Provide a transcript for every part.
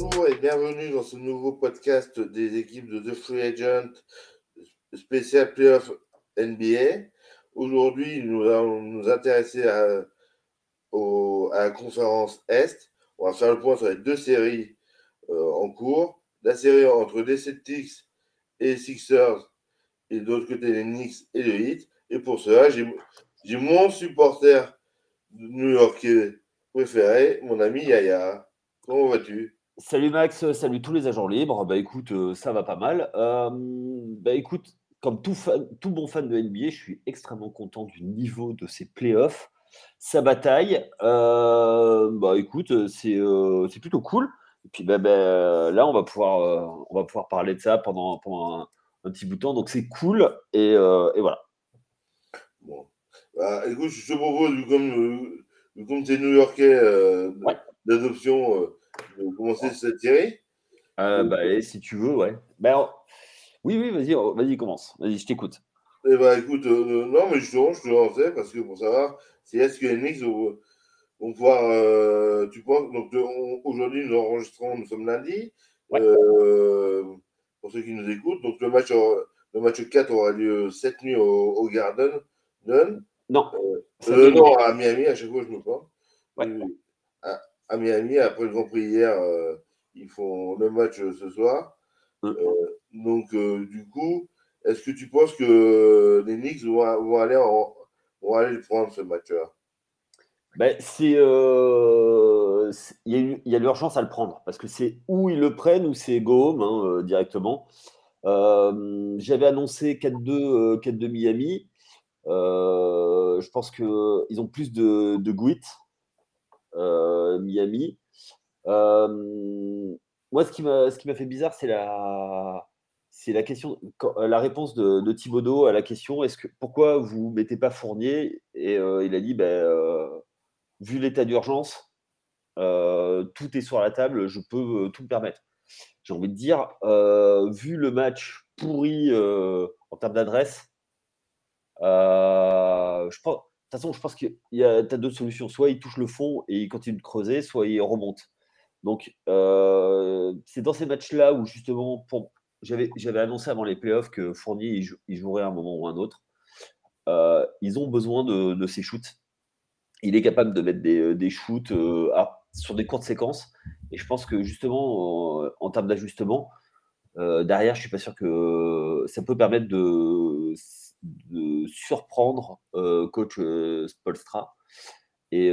Bonjour et bienvenue dans ce nouveau podcast des équipes de The Free Agent spécial Playoff NBA. Aujourd'hui, nous allons nous intéresser à, la conférence Est. On va faire le point sur les deux séries euh, en cours. La série entre les Celtics et les Sixers et de l'autre côté les Knicks et le Heat. Et pour cela, j'ai mon supporter new-yorkais préféré, mon ami Yaya. Comment vas-tu? Salut Max, salut tous les agents libres. Bah écoute, euh, ça va pas mal. Euh, bah écoute, comme tout, tout bon fan de NBA, je suis extrêmement content du niveau de ces playoffs. Sa bataille, euh, bah écoute, c'est plutôt cool. Et puis bah, bah, là, on va, pouvoir, on va pouvoir parler de ça pendant, pendant un, petit bout de temps. Donc c'est cool. Et, et voilà. Bon. Bah, écoute, je te propose, comme, comme tu es new-yorkais d'adoption, de commencer cette série bah, Si tu veux, ouais. Bah, oui, oui, vas-y, vas-y, commence. Vas-y, je t'écoute. Eh bah, écoute, euh, non, mais justement, je te lançais parce que pour savoir si est-ce que les Knicks vont, pouvoir. Euh, tu penses. Donc, aujourd'hui, nous enregistrons, nous sommes lundi. Euh, pour ceux qui nous écoutent. Donc, le match, le match 4 aura lieu cette nuit au, au Garden. Non. non, à Miami, à chaque fois, je me prends. À, Miami, après le Grand Prix hier, ils font le match ce soir. Hum. Donc, euh, du coup, est-ce que tu penses que les Knicks vont, aller, vont aller le prendre ce match-là? Ben, euh, il y a, l'urgence à le prendre parce que c'est où ils le prennent ou c'est go home hein, euh, directement. J'avais annoncé 4-2 4 Miami. je pense qu'ils ont plus de, de Miami. moi, ce qui m'a fait bizarre, c'est la, question, euh, la réponse de, de, Thibaudot à la question est-ce que pourquoi vous mettez pas Fournier? Et euh, il a dit ben, euh, vu l'état d'urgence, tout est sur la table, je peux tout me permettre. J'ai envie de dire, vu le match pourri en termes d'adresse, je pense. De toute façon, je pense y a, as deux solutions. Soit il touche le fond et il continue de creuser, soit il remonte. Donc, c'est dans ces matchs-là où, justement, pour, j'avais, annoncé avant les playoffs que Fournier il, jouerait à un moment ou un autre. Euh, ils ont besoin de, ces shoots. Il est capable de mettre des, euh, des shoots euh, sur des courtes séquences. Et je pense que justement, en, termes d'ajustement, derrière, je suis pas sûr que ça peut permettre de, de surprendre coach Spolstra. Et,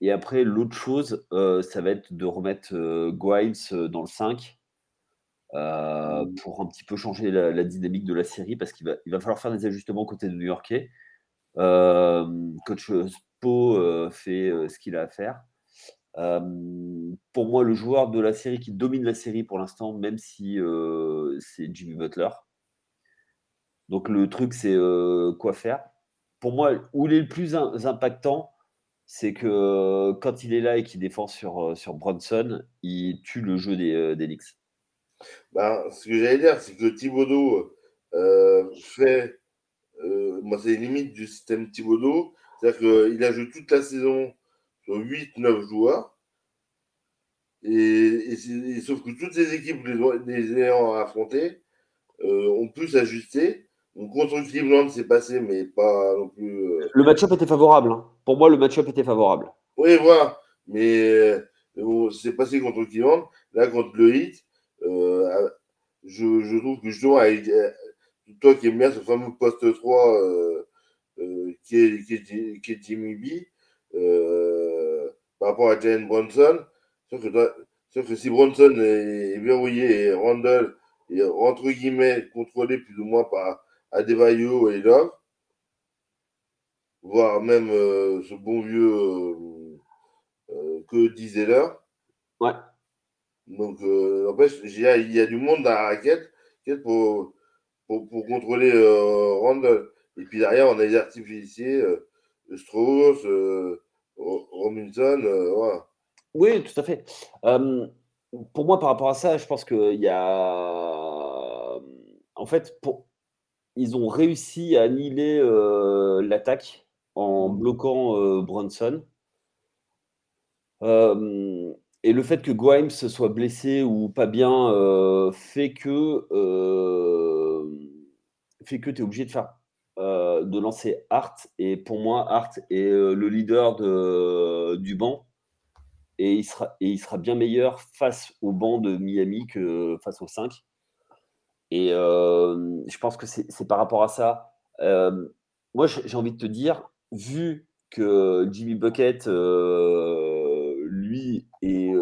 et après, l'autre chose, ça va être de remettre Grimes dans le 5 euh, mmh. pour un petit peu changer la, dynamique de la série parce qu'il va, il va falloir faire des ajustements côté de New-Yorkais. Euh, coach Spo euh, fait ce qu'il a à faire. pour moi, le joueur de la série qui domine la série pour l'instant, même si c'est Jimmy Butler. Donc le truc, c'est quoi faire. Pour moi, où il est le plus impactant, c'est que quand il est là et qu'il défend sur, sur Bronson, il tue le jeu des, des Knicks. Ben, ce que j'allais dire, c'est que Thibodeau euh, fait. Euh, moi, c'est les limites du système Thibodeau. C'est-à-dire qu'il a joué toute la saison sur 8-9 joueurs. Et, sauf que toutes les équipes les, ayant affrontées euh, ont pu s'ajuster. Donc contre Cleveland, c'est passé, mais pas non plus. Le match-up était favorable. Hein. Pour moi, le match-up était favorable. Oui, voilà. Mais c'est passé contre Cleveland. Là, contre le Heat, euh, je, je, trouve que justement, avec, euh, toi qui aimes bien ce fameux poste 3 euh, qui, est, qui, est, qui est Jimmy B, par rapport à Jalen Bronson, sauf que, sauf que si Bronson est, verrouillé et Randall est entre guillemets contrôlé plus ou moins par Adebayo et Love, voire même ce bon vieux que disait l'heure. Ouais. Donc, euh, il y, a du monde dans la raquette pour, pour, pour contrôler euh, Randall. Et puis derrière, on a les artificiers, euh, Strauss, euh, Robinson, euh, voilà. Oui, tout à fait. pour moi, par rapport à ça, je pense qu'il y a. En fait, pour... ils ont réussi à annihiler l'attaque en bloquant Bronson. et le fait que Grimes soit blessé ou pas bien fait que fait que tu es obligé de faire de lancer Hart. Et pour moi, Hart est le leader de, du banc. Et il, sera, et il sera bien meilleur face au banc de Miami que face aux 5. Et je pense que c'est par rapport à ça. moi, j'ai envie de te dire, vu que Jimmy Bucket, lui, est,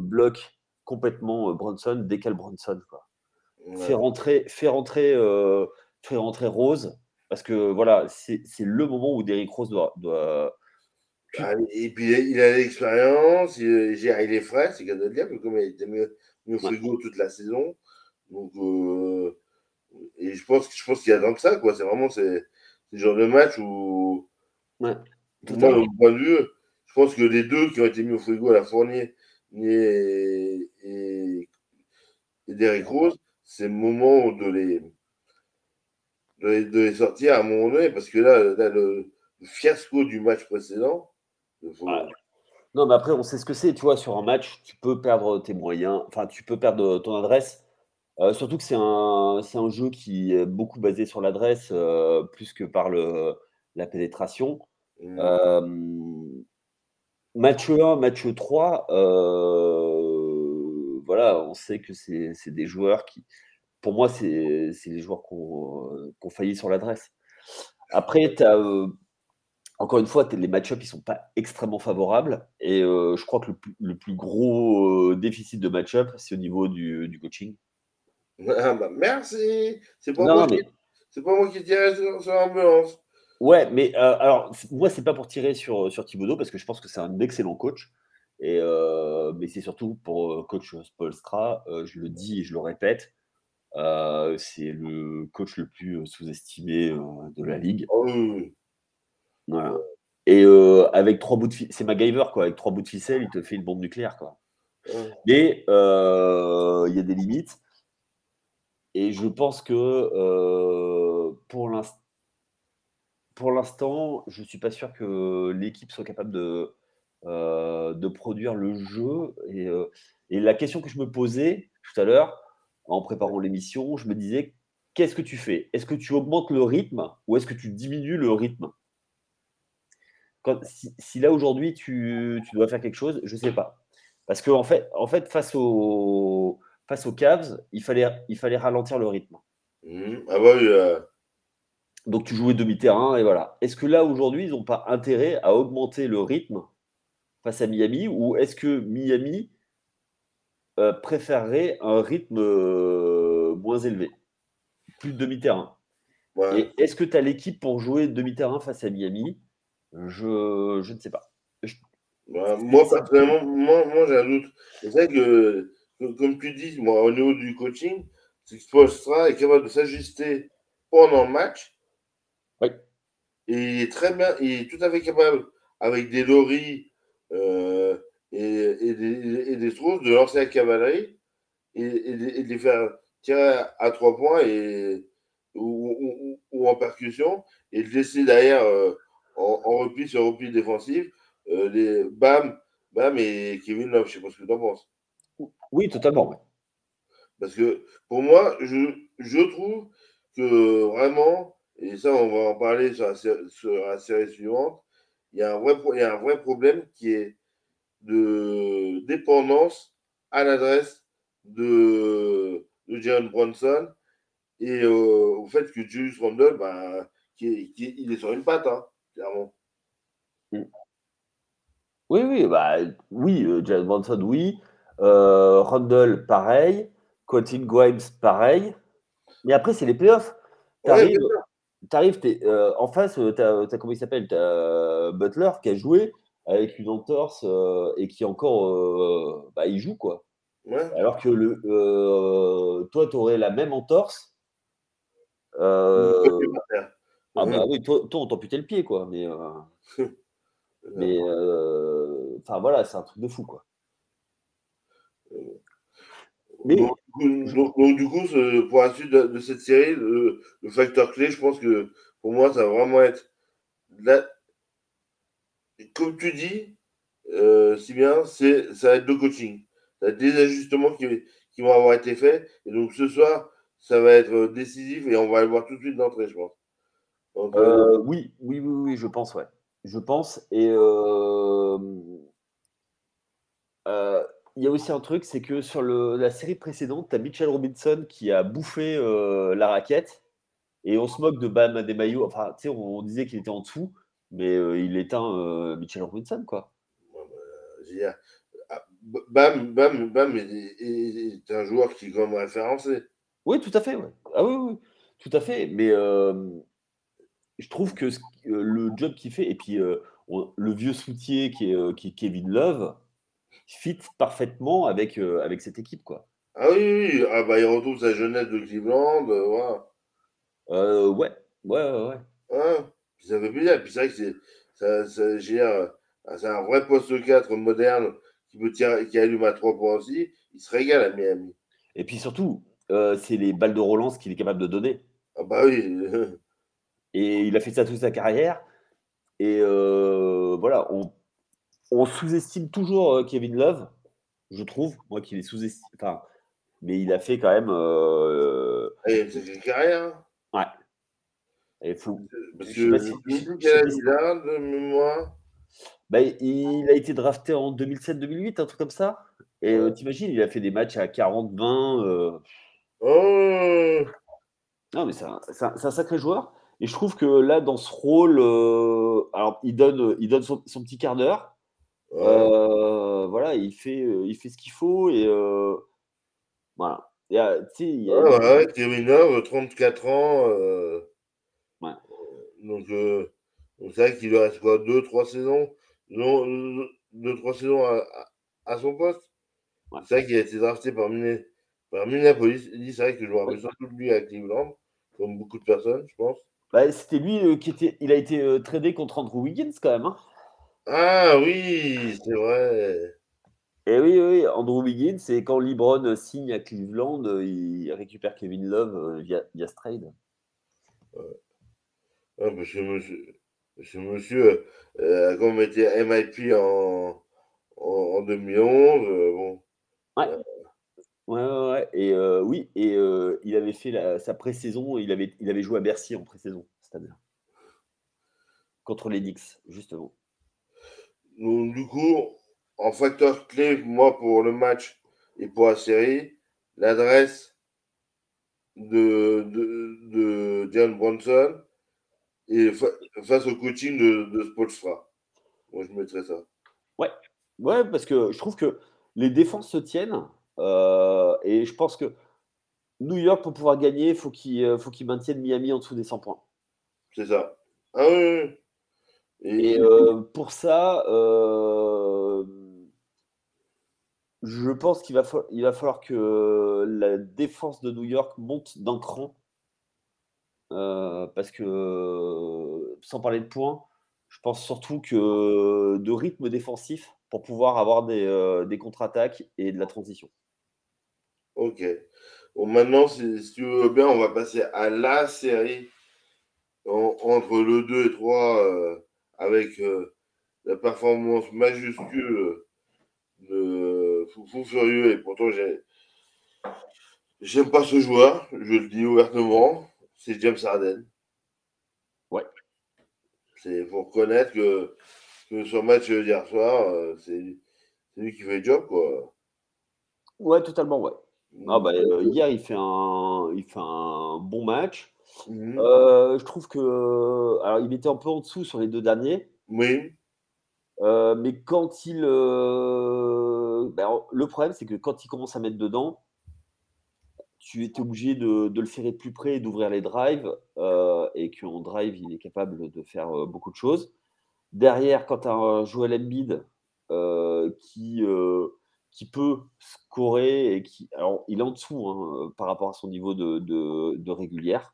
bloque complètement Bronson, décale Bronson. Quoi. Fait rentrer, fait rentrer, fait rentrer Rose, parce que voilà, c'est le moment où Derrick Rose doit. doit... Ah, et puis il a l'expérience, il, il, est frais, c'est qu'à dire, comme il était mieux, mieux frigo toute la saison. Donc, euh, et je pense, je pense qu'il y a tant que ça, quoi. C'est vraiment c'est le genre de match où, ouais, moi, de point de vue, je pense que les deux qui ont été mis au frigo à la Fournier et, et, et Derrick Rose, c'est le moment de les, de les, sortir à un moment donné, parce que là, le, fiasco du match précédent. Non, mais après, on sait ce que c'est, tu vois, sur un match, tu peux perdre tes moyens, enfin, tu peux perdre ton adresse. Euh, surtout que c'est un, un jeu qui est beaucoup basé sur l'adresse, euh, plus que par le, la pénétration. Mmh. Match 1, match 3, voilà, on sait que c'est des joueurs qui, pour moi, c'est les joueurs qui ont, failli sur l'adresse. Après, as, euh, encore une fois, les match-ups, ils ne sont pas extrêmement favorables. Et je crois que le, plus gros euh, déficit de match-up, c'est au niveau du, coaching. Ah bah merci C'est pas, moi qui, pas moi qui tire sur, l'ambulance. Ouais, mais alors, moi, c'est pas pour tirer sur, sur Thibodeau, parce que je pense que c'est un excellent coach. Et, mais c'est surtout pour coach Spolstra, je le dis et je le répète, euh, c'est le coach le plus euh, sous-estimé euh, de la ligue. Oh, voilà. Et avec trois bouts de ficelle, c'est MacGyver quoi. Avec trois bouts de ficelle, il te fait une bombe nucléaire quoi. Mais il y a des limites. Et je pense que pour l'instant, pour l'instant, je suis pas sûr que l'équipe soit capable de, de produire le jeu. Et, et, la question que je me posais tout à l'heure, en préparant l'émission, je me disais, qu'est-ce que tu fais? Est-ce que tu augmentes le rythme ou est-ce que tu diminues le rythme? Si, là aujourd'hui tu, dois faire quelque chose, je ne sais pas. Parce qu'en en fait, en fait face, aux, face aux Cavs, il fallait, il fallait ralentir le rythme. Mmh. Ah bah oui, euh. Donc tu jouais demi-terrain et voilà. Est-ce que là aujourd'hui, ils n'ont pas intérêt à augmenter le rythme face à Miami ou est-ce que Miami euh, préférerait un rythme euh, moins élevé, plus de demi-terrain? Est-ce que tu as l'équipe pour jouer demi-terrain face à Miami? Je, je, ne sais pas. moi, personnellement, moi, moi j'ai un doute. C'est vrai que, comme tu dis, moi, au niveau du coaching, c'est que est capable de s'ajuster pendant le match. Oui. Et il est très bien, il est tout à fait capable, avec des loris, euh, et, et, des, et des de lancer la cavalerie et, et, de les faire tirer à trois points et, ou, ou, en percussion et de laisser derrière euh, en, repli sur repli défensif euh, les Bam, Bam et Kevin Love. Je sais pas ce que tu en penses. Oui, totalement. Parce que pour moi, je, je trouve que vraiment, et ça on va en parler sur la, sur la série suivante, il y, a un vrai, il y a un vrai problème qui est de dépendance à l'adresse de, de Jalen Bronson et euh, au fait que Julius Randle, bah, qui, il est sur une patte, hein, clairement. Mm. Oui, oui, bah, oui, euh, Jalen Bronson, oui. Euh, Randle, pareil. Quentin Grimes, pareil. Mais après, c'est les playoffs. T'arrives, arrives, euh, en face, tu as, comment il s'appelle Butler qui a joué avec une entorse euh, et qui encore, euh, bah, il joue quoi. Alors que le, euh, toi, tu aurais la même entorse. ah bah oui, toi, toi on t'amputait le pied quoi, mais mais enfin voilà, c'est un truc de fou quoi. Donc, du coup, pour la suite de, cette série, le, le, facteur clé, je pense que pour moi, ça va vraiment être la, comme tu dis, euh, si bien, c'est ça va être de coaching. Ça va être des ajustements qui, qui, vont avoir été faits. Et donc ce soir, ça va être décisif et on va le voir tout de suite d'entrée, je pense. Euh, oui, oui, oui, oui, je pense, ouais. Je pense. Et euh, il y a aussi un truc, c'est que sur le, la série précédente, tu as Mitchell Robinson qui a bouffé la raquette et on se moque de Bam Adebayo. Enfin, tu sais, on, on disait qu'il était en dessous, mais il éteint Mitchell Robinson, quoi. Ah, Bam, Bam, Bam est, un joueur qui est quand même référencé. Oui, tout à fait. Ouais. Ah oui, oui, tout à fait. Mais euh, je trouve que le job qu'il fait, et puis euh, le vieux soutier qui est, qui est, Kevin Love, fit parfaitement avec, euh, avec cette équipe. Quoi. Ah oui, oui. Ah bah, il retrouve sa jeunesse de Cleveland. voilà. ouais, ouais, ouais. ouais. Ah, ça fait plaisir. Puis c'est vrai que c'est, ça, ça gère c'est un vrai poste 4 moderne qui, peut tirer, qui allume à 3 points aussi. Il se régale à Miami. Et puis surtout, euh, c'est les balles de relance qu'il est capable de donner. Ah bah oui. Et il a fait ça toute sa carrière. Et euh, voilà, on, on sous-estime toujours euh, Kevin Love, je trouve, moi qu'il est sous-estimé. Enfin, mais il a fait quand même. Euh... Et c'est une carrière. Ouais. Et fou. Parce que de mémoire. Bah, il a été drafté en 2007-2008, un truc comme ça. Et euh, t'imagines, il a fait des matchs à 40-20. Euh. Oh non, mais c'est un, un, sacré joueur. Et je trouve que là, dans ce rôle, euh, alors il donne, il donne son, petit quart d'heure. Voilà, il fait, il fait ce qu'il faut. Et voilà. Il y a, il y a... ouais, ouais, 34 ans. Ouais. Donc, c'est vrai qu'il lui reste quoi, 2-3 saisons deux, deux, trois saisons à, son poste. C'est vrai qu'il a été drafté par, Minneapolis. C'est vrai que je me rappelle surtout de lui à Cleveland, comme beaucoup de personnes, je pense. Bah, C'était lui euh, qui était. Il a été euh, tradé contre Andrew Wiggins quand même. Hein. Ah oui, c'est vrai. Et oui, oui, Andrew Wiggins, c'est quand LeBron signe à Cleveland, euh, il récupère Kevin Love via, via ce trade. Ouais. Ah, parce que monsieur, ce monsieur euh, a comme été MIP en, en, 2011. Euh, bon. Ouais. Ouais, ouais, Et euh, oui, et il avait fait sa pré-saison, il avait, il avait joué à Bercy en pré-saison, c'est-à-dire contre les Knicks, justement. Donc, du coup, en facteur clé, moi, pour le match et pour la série, l'adresse de, de, de Diane Bronson et face au coaching de, de Spolstra. Moi, je mettrais ça. Ouais. ouais, parce que je trouve que les défenses se tiennent. Euh, et je pense que New York, pour pouvoir gagner, il faut qu'il euh, faut qu'il maintienne Miami en dessous des 100 points. C'est ça. Ah oui. Et, euh, pour ça, je pense qu'il va, il va falloir que la défense de New York monte d'un cran euh, parce que, sans parler de points, je pense surtout que de rythme défensif pour pouvoir avoir des, euh, des contre-attaques et de la transition. Ok. Bon, maintenant, si, tu veux bien, on va passer à la série entre le 2 et 3 euh, avec la performance majuscule de Fou, Furieux. Et pourtant, j'aime pas ce joueur, je le dis ouvertement c'est James Harden. Ouais. C'est pour reconnaître que, que son match d'hier soir, euh, c'est lui qui fait le job, quoi. Ouais, totalement, ouais. Ah bah, euh, hier, il fait, un, il fait un bon match. Mhm. Euh, je trouve que. Alors, il était un peu en dessous sur les deux derniers. Oui. mais quand il. Ben, le problème, c'est que quand il commence à mettre dedans, tu étais obligé de, le faire plus près et d'ouvrir les drives, euh, et qu'en drive, il est capable de faire euh, beaucoup de choses. Derrière, quand tu as un Joel Embiid euh, qui, qui peut scorer, et qui, alors il est en dessous hein, par rapport à son niveau de, de, régulière.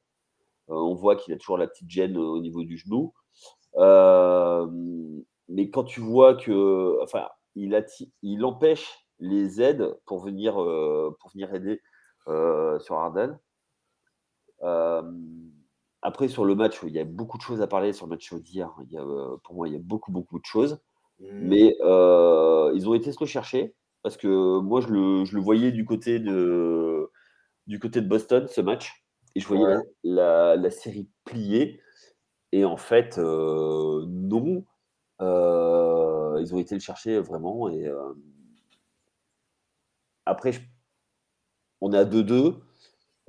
On voit qu'il a toujours la petite gêne au niveau du genou. mais quand tu vois que, enfin, il, il empêche les aides pour venir, pour venir aider euh, sur Arden. Euh, après, sur le match, il y a beaucoup de choses à parler sur le match d'hier. Il y a, euh, pour moi, il y a beaucoup, beaucoup de choses. Mhm. Mais euh, ils ont été se rechercher parce que moi, je le, je le voyais du côté, de, du côté de Boston, ce match. Et je voyais Ouais. la, la- la série plier. Et en fait, euh, non. Euh, ils ont été le chercher vraiment. Et euh, après, je- on est à 2-2.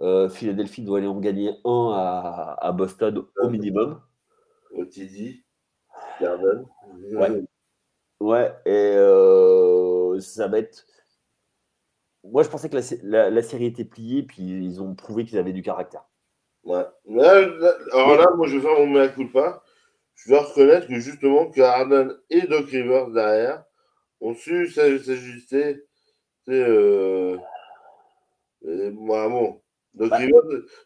Euh, Philadelphie doit aller en gagner un à, à Boston au minimum. Au TD, Garden. Ouais. Ouais, et ça va être. Moi, je pensais que la, sé- la- la série était pliée, puis ils ont prouvé qu'ils avaient du caractère. Ouais. Là, là- alors là, moi, je vais faire mon mea culpa. Je dois reconnaître que justement, que Harden et Doc Rivers derrière ont su s'aj- s'ajuster. Euh, moi, bon. Doc Bah. Rivers,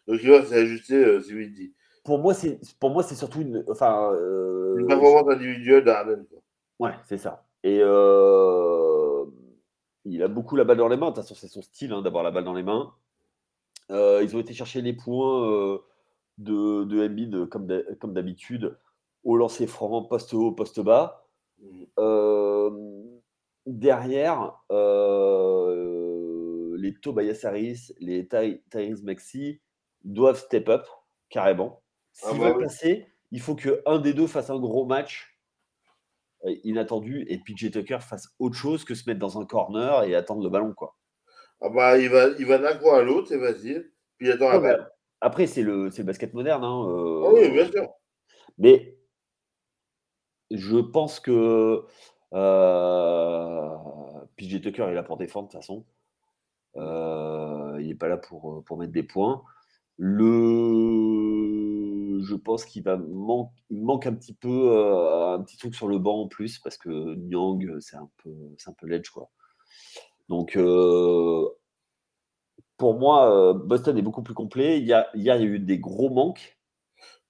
Doc Rivers s'est ajusté, euh, dit. Pour moi, c'est pour moi, c'est surtout une. Enfin, euh, Une performance individuelle d'Harden. quoi. ouais, c'est ça. Et euh, il a beaucoup la balle dans les mains. De toute façon, c'est son style hein, d'avoir la balle dans les mains. Euh, ils ont été chercher les points euh, de, de Embiid comme d'ha- comme d'habitude au lancer franc, poste haut, poste bas. Mhm. Euh, derrière, les Tobias Harris, les Ty- Tyrese Maxi doivent step up carrément. Ah S'ils bah veulent passer, il faut qu'un des deux fasse un gros match inattendu et PJ Tucker fasse autre chose que se mettre dans un corner et attendre le ballon. Quoi. Ah bah, il va, il va d'un coin à l'autre, facile. Puis il attend la balle. après, c'est le, c'est le basket moderne. hein, euh, Ah oui, bien sûr. Mais je pense que euh, PJ Tucker est là pour défendre de toute façon. Euh, il n'est pas là pour, pour mettre des points. Le, je pense qu'il va man- il manque un petit peu euh, un petit truc sur le banc en plus parce que Nyang c'est un peu c'est un peu l'edge quoi. Donc euh, pour moi euh, Boston est beaucoup plus complet. Il y a, hier il y a eu des gros manques.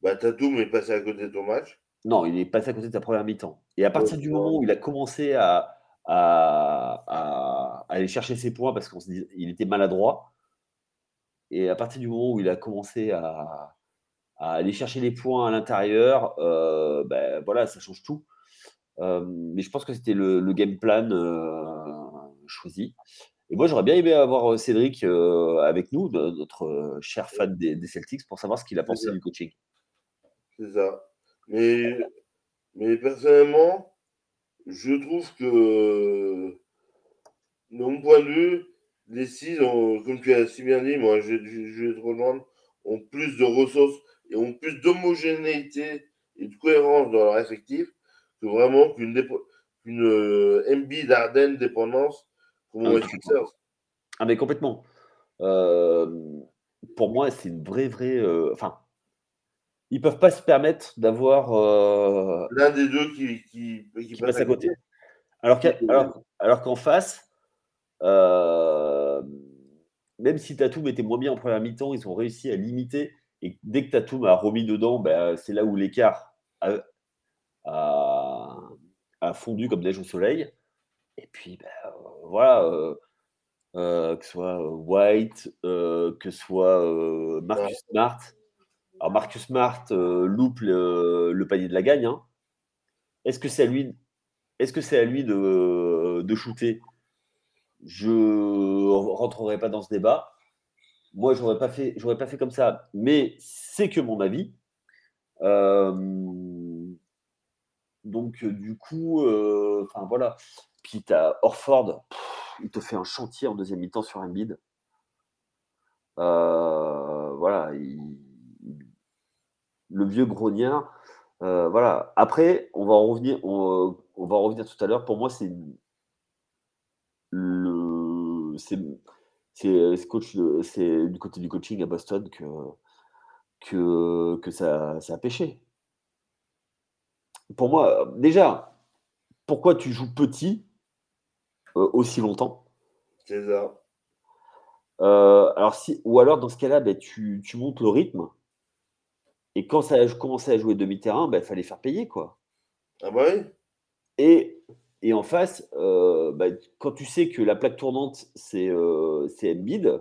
Bah, Tatum est passé à côté de ton match. Non, il est passé à côté de sa première mi-temps. Et à partir du moment où il a commencé à, à- à aller chercher ses points parce qu'il était maladroit, et à partir du moment où il a commencé à, à aller chercher les points à l'intérieur, euh, ben voilà, ça change tout. Euh, mais je pense que c'était le, le game plan euh, choisi. Et moi, j'aurais bien aimé avoir Cédric avec nous, notre cher fan des, des Celtics, pour savoir ce qu'il a pensé du coaching. C'est ça. Mais, mais personnellement, je trouve que, de mon point de vue, les six, ont, comme tu as si bien dit, moi je, je, je vais te rejoindre, ont plus de ressources et ont plus d'homogénéité et de cohérence dans leur effectif que vraiment qu'une dépo- euh, MB d'Ardennes dépendance comme Ah. Sixers. Ah, mais complètement. Euh, pour moi, c'est une vraie, vraie. euh, Enfin, ils peuvent pas se permettre d'avoir. L'un des deux qui, qui, qui qui passe à côté. Alors Oui. alors, alors qu'en face, euh, même si Tatum était moins bien en première mi-temps, ils ont réussi à limiter. Et dès que Tatum a remis dedans, ben, c'est là où l'écart a, a- a fondu comme neige au soleil. Et puis, ben, euh, voilà, euh, euh, que ce soit White, euh, que ce soit Marcus Smart. Alors, Marcus Smart loupe le, le panier de la gagne. hein. Est-ce que c'est à lui, est-ce que c'est à lui de, de shooter? Je rentrerai pas dans ce débat. Moi, j'aurais pas pas fait comme ça. Mais c'est que mon avis. Euh, donc, euh, du coup, euh, enfin voilà. Puis t'as Orford, il te fait un chantier en deuxième mi-temps sur Embiid. Euh, voilà, il- le vieux grognard. Voilà. Après, on va en revenir, on, va en revenir tout à l'heure. Pour moi, c'est le, c'est, c'est, c'est coach, c'est du côté du coaching à Boston que que, que ça, ça a pêché. Pour moi, déjà, pourquoi tu joues petit euh, aussi longtemps? C'est ça. Euh, alors si, Ou alors, dans ce cas-là, ben, tu, tu montes le rythme. Et quand ça a commencé à jouer demi-terrain, il fallait faire payer. quoi. Ah bah oui. Et, et en face, euh, bah, quand tu sais que la plaque tournante, c'est euh, Embiid,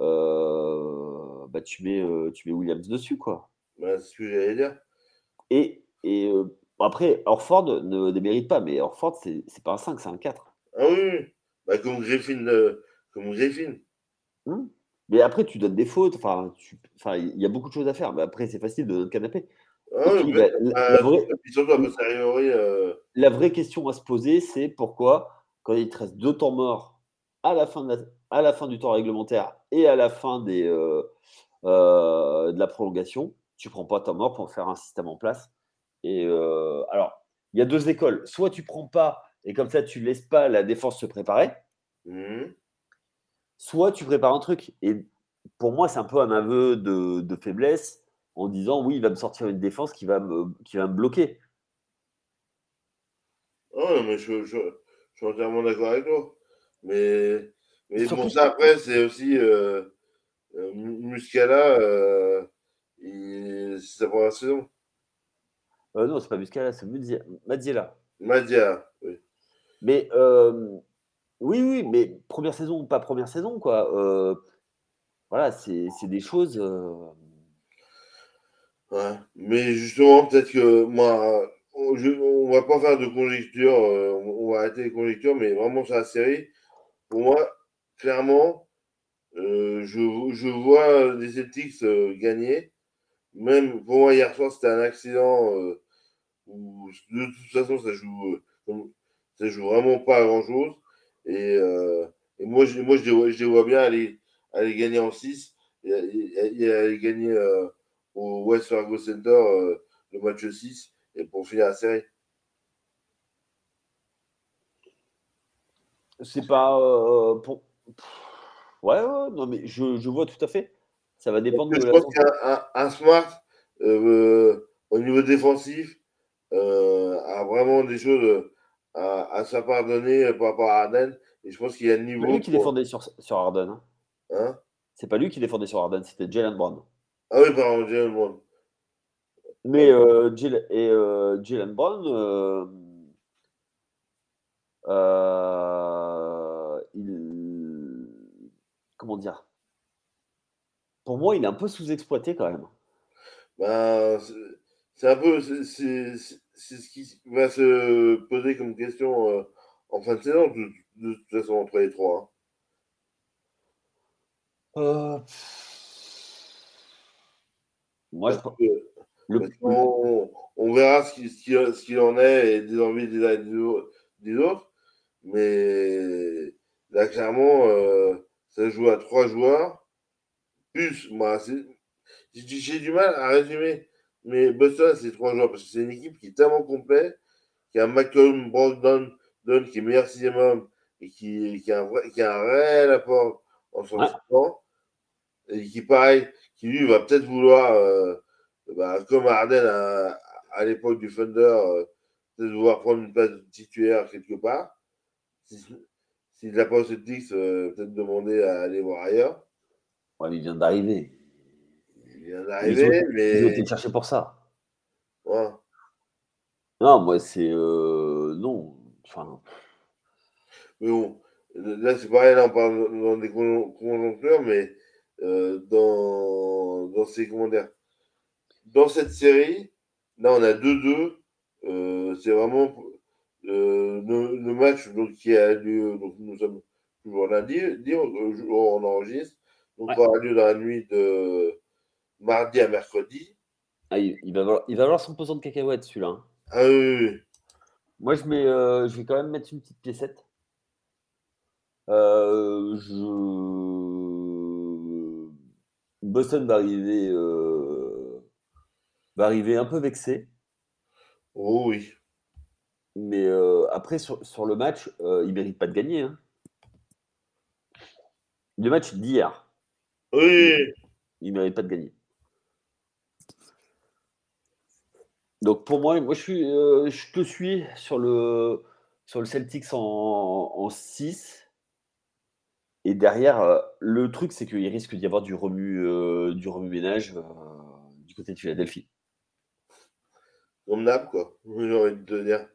euh, bah, tu, mets, euh, tu mets Williams dessus. quoi. Bah, c'est ce que j'allais dire. Et, et après, Orford ne démérite pas, mais Orford, c'est pas un 5, c'est un 4. Ah oui, bah, comme Griffin. Comme Griffin. Hmm. Mais après, tu donnes des fautes. Enfin, il y a beaucoup de choses à faire. Mais après, c'est facile de notre canapé. Ah la, vraie... Euh, la, vraie... question à se poser, c'est pourquoi, quand il te reste deux temps morts à la fin, à la fin du temps réglementaire et à la fin des, euh, de la prolongation, tu prends pas temps mort pour faire un système en place et euh, alors, il y a deux écoles. Soit tu prends pas et comme ça, tu laisses pas la défense se préparer. Mmh. Soit tu prépares un truc. Et pour moi, c'est un peu un aveu de, faiblesse en disant oui, il va me sortir une défense qui va me, qui va me bloquer. Oh, mais je, suis entièrement d'accord avec toi. Mais, mais pour ça, après, c'est aussi euh, euh Muscala, euh, c'est sa première saison. Euh, non, c'est pas Muscala, c'est Madiela. Madia, oui. Mais oui, oui, mais première saison ou pas première saison, quoi. Voilà, c'est des choses. Ouais. Mais justement, peut-être que moi, on, ne va pas faire de conjecture, on va arrêter les conjectures, mais vraiment sur la série, pour moi, clairement, je, je, vois les Celtics gagner. Même pour moi, hier soir, c'était un accident de toute façon, ça joue, euh, ça joue vraiment pas à grand chose. Et, euh, et moi, je, moi je, les vois, bien aller, aller gagner en 6 et, aller gagner euh, au West Fargo Center le match 6 et pour finir la série. C'est pas. pour... Ouais, ouais, non, mais je, je, vois tout à fait. Ça va dépendre de je pense qu'un un, smart au niveau défensif, euh, a vraiment des choses euh, à, à se pardonner par rapport à Arden. Et je pense qu'il y a un niveau. C'est lui qui défendait sur, sur Arden. Hein. hein? C'est pas lui qui défendait sur Arden, c'était Jalen Brown. Ah oui, pardon, Jalen Brown. Mais euh, Jalen, et euh, Jalen Brown, euh, euh, il, comment dire? Pour moi, il est un peu sous-exploité quand même. Ben, c'est un peu, c'est ce qui va se poser comme question euh, en fin de saison, de, de, toute façon, entre les trois. Hein. Euh... Moi, je pense que le... on, on, verra ce qu'il ce qui, en est et des envies des uns et des autres. Mais là, clairement, euh, ça joue à trois joueurs. Plus, moi, j'ai du mal à résumer mais Boston, c'est trois joueurs parce que c'est une équipe qui est tellement complète, qui a McCollum, Brogdon, Don, qui est meilleur sixième homme et qui, qui, a, un vrai, qui a un réel apport en son temps. Et qui, pareil, qui lui va peut-être vouloir, euh, bah, comme Arden à, à l'époque du Thunder, euh, peut-être vouloir prendre une place de titulaire quelque part. S'il n'a pas au Celtics, euh, peut-être demander à aller voir ailleurs. Ouais, il vient d'arriver. Il vient d'arriver, mais. Ils ont été chercher pour ça. Ouais. Non, moi, c'est. Euh, non. Enfin. Mais bon, là, c'est pareil, là, on parle dans des conjonctures, mais euh, dans, dans ces. Comment dire Dans cette série, là, on a 2-2. Euh, c'est vraiment euh, le, match donc, qui a lieu. Donc, nous sommes toujours lundi, on enregistre. Donc, ouais. aura lieu dans la nuit de mardi à mercredi. Ah, il, va avoir, il va avoir son pesant de cacahuètes, celui-là. Hein. Ah oui, Moi, je, mets, euh, je vais quand même mettre une petite piécette. Euh, je... Boston va arriver, euh, va arriver un peu vexé. Oh oui. Mais après, sur, le match, il ne mérite pas de gagner. Hein. Le match d'hier. Oui. Il ne mérite pas de gagner. Donc pour moi, moi je, suis, euh, je te suis sur le, sur le Celtics en, 6. Et derrière, euh, le truc, c'est qu'il risque d'y avoir du remue, euh, du remue-ménage du côté de Philadelphie. Comme quoi. J'ai envie de te dire.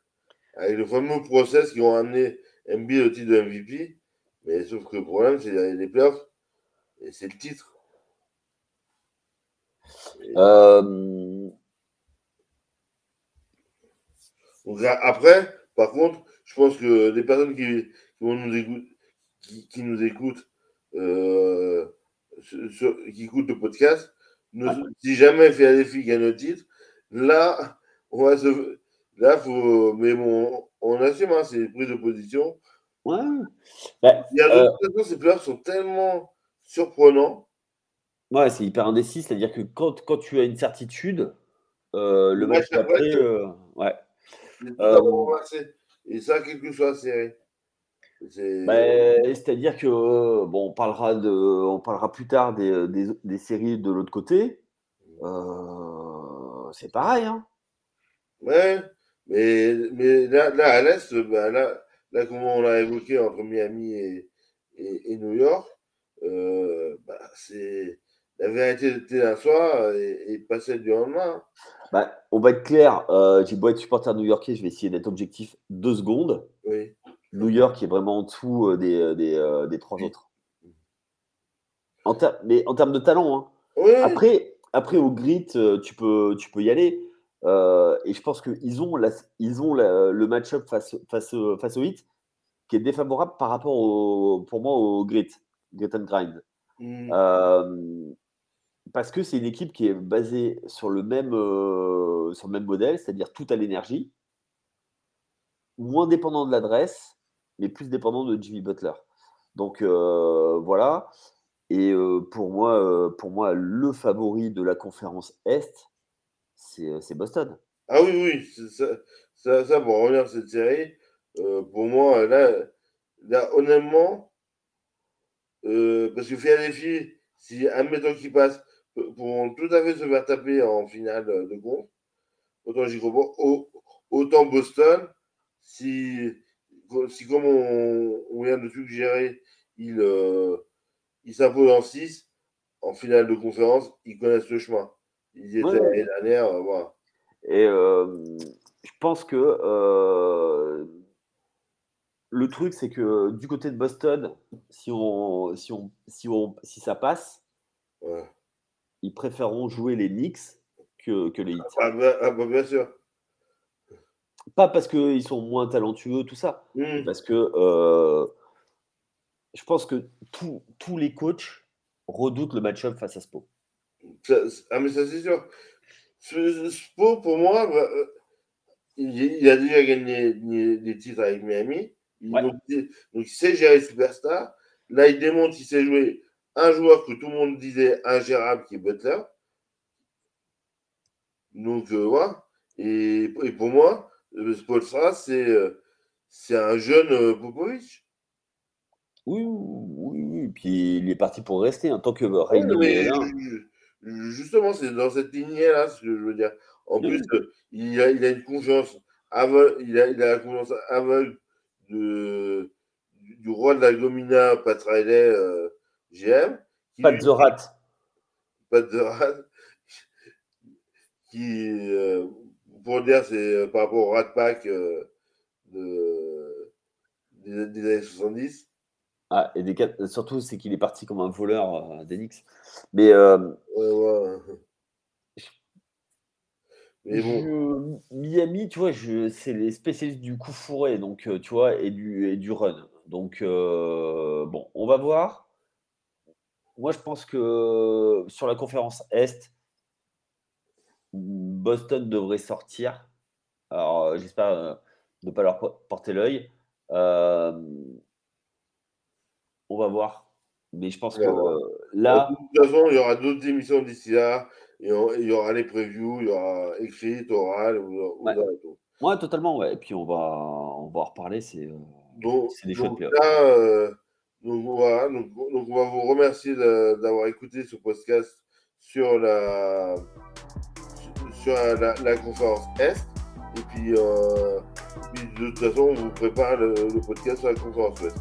Avec le fameux process qui ont amené MB au titre de MVP. Mais sauf que le problème, c'est les playoffs. Et c'est le titre. Donc après, par contre, je pense que les personnes qui, vont nous qui, nous écoutent, euh, qui écoutent le podcast, si jamais Philadelphie gagne le titre, là, on va se. Là, faut. Mais bon, on assume, hein, c'est prise de position. Ouais. Bah, Il y a d'autres euh... ces playoffs sont tellement surprenants. Ouais, c'est hyper indécis, c'est-à-dire que quand, quand tu as une certitude, euh, le match d'après, euh, ouais. Euh, et ça, quelle que soit la série. Bah, c'est-à-dire que bon, on parlera de, on parlera plus tard des, des, des séries de l'autre côté. c'est pareil, hein. Ouais, mais, mais là, là à l'est, bah, là, là, comme on l'a évoqué entre Miami et, et, et New York, bah, c'est la vérité était un soir et, et pas celle du lendemain. Bah, on va être clair, euh, j'ai beau être supporter new-yorkais, je vais essayer d'être objectif deux secondes. Oui. New York est vraiment en dessous euh, des, euh, des, euh, des trois autres. En mais en termes de talent. Hein. Oui. Après, après, au grit, tu peux, tu peux y aller. Et je pense qu'ils ont, la, ils ont la, le match-up face, face, face au hit qui est défavorable par rapport au, pour moi au grit, grit and grind. Mm parce que c'est une équipe qui est basée sur le même, euh, sur le même modèle, c'est-à-dire tout à l'énergie, moins dépendant de l'adresse, mais plus dépendant de Jimmy Butler. Donc euh, voilà. Et euh, pour, moi, pour moi, le favori de la conférence Est, c'est Boston. Ah oui, oui, ça, ça, pour revenir à cette série, pour moi, là, là honnêtement, parce que Philadelphie, si un méthode qui passe, pourront tout à fait se faire taper en finale de conf. Autant j'y crois Autant Boston, si, comme on, vient de suggérer, il, euh, il s'impose en 6 en finale de conférence, ils connaissent le chemin. Ils étaient l'année dernière, euh. Et euh, je pense que euh, le truc, c'est que du côté de Boston, si on, si on, si on, si ça passe, ouais ils préféreront jouer les Knicks que, que les Hits. Ah bah, ah bah bien sûr. Pas parce qu'ils sont moins talentueux, tout ça. Mmh. Parce que euh, je pense que tous les coachs redoutent le match-up face à Spo. Ah, mais ça, c'est sûr. Spo, pour moi, euh, il, a déjà gagné des titres avec Miami. donc, il sait gérer Superstar. Là, il démontre qu'il sait jouer un joueur que tout le monde disait ingérable qui est Butler. Donc euh, voilà. Et, pour moi, Spolstra, c'est euh, c'est un jeune Popovic. Oui, oui, oui. Puis il est parti pour rester en tant que ouais, Justement, c'est dans cette lignée-là, ce que je veux dire. En plus, il, a, il a une confiance aveugle, il a, il a la confiance aveugle de, du, roi de la Gomina, Pat Riley, GM. Pas de Rat. Pas de Rat. Qui, euh, pour dire, c'est euh, par rapport au Rat Pack euh, de, des, années 70. Ah, et des, surtout, c'est qu'il est parti comme un voleur d'Enix. Mais. Ouais, ouais. Mais bon. Miami, tu vois, c'est les spécialistes du coup fourré, donc tu vois, et du, et du run. Donc, bon, on va voir. Moi, je pense que sur la conférence Est, Boston devrait sortir. Alors, euh, j'espère euh, ne pas leur porter l'œil. Euh, on va voir. Mais je pense que là. De toute façon, il y aura d'autres émissions d'ici là. Il y aura les previews, il y aura écrit, oral. ouais. totalement. Ouais. Et puis, on va, on va en reparler. C'est des choses là, donc voilà, donc, on va vous remercier d'avoir écouté ce podcast sur la, sur la, conférence Est. Et puis, euh, de toute façon, on vous prépare le, le podcast sur la conférence Ouest.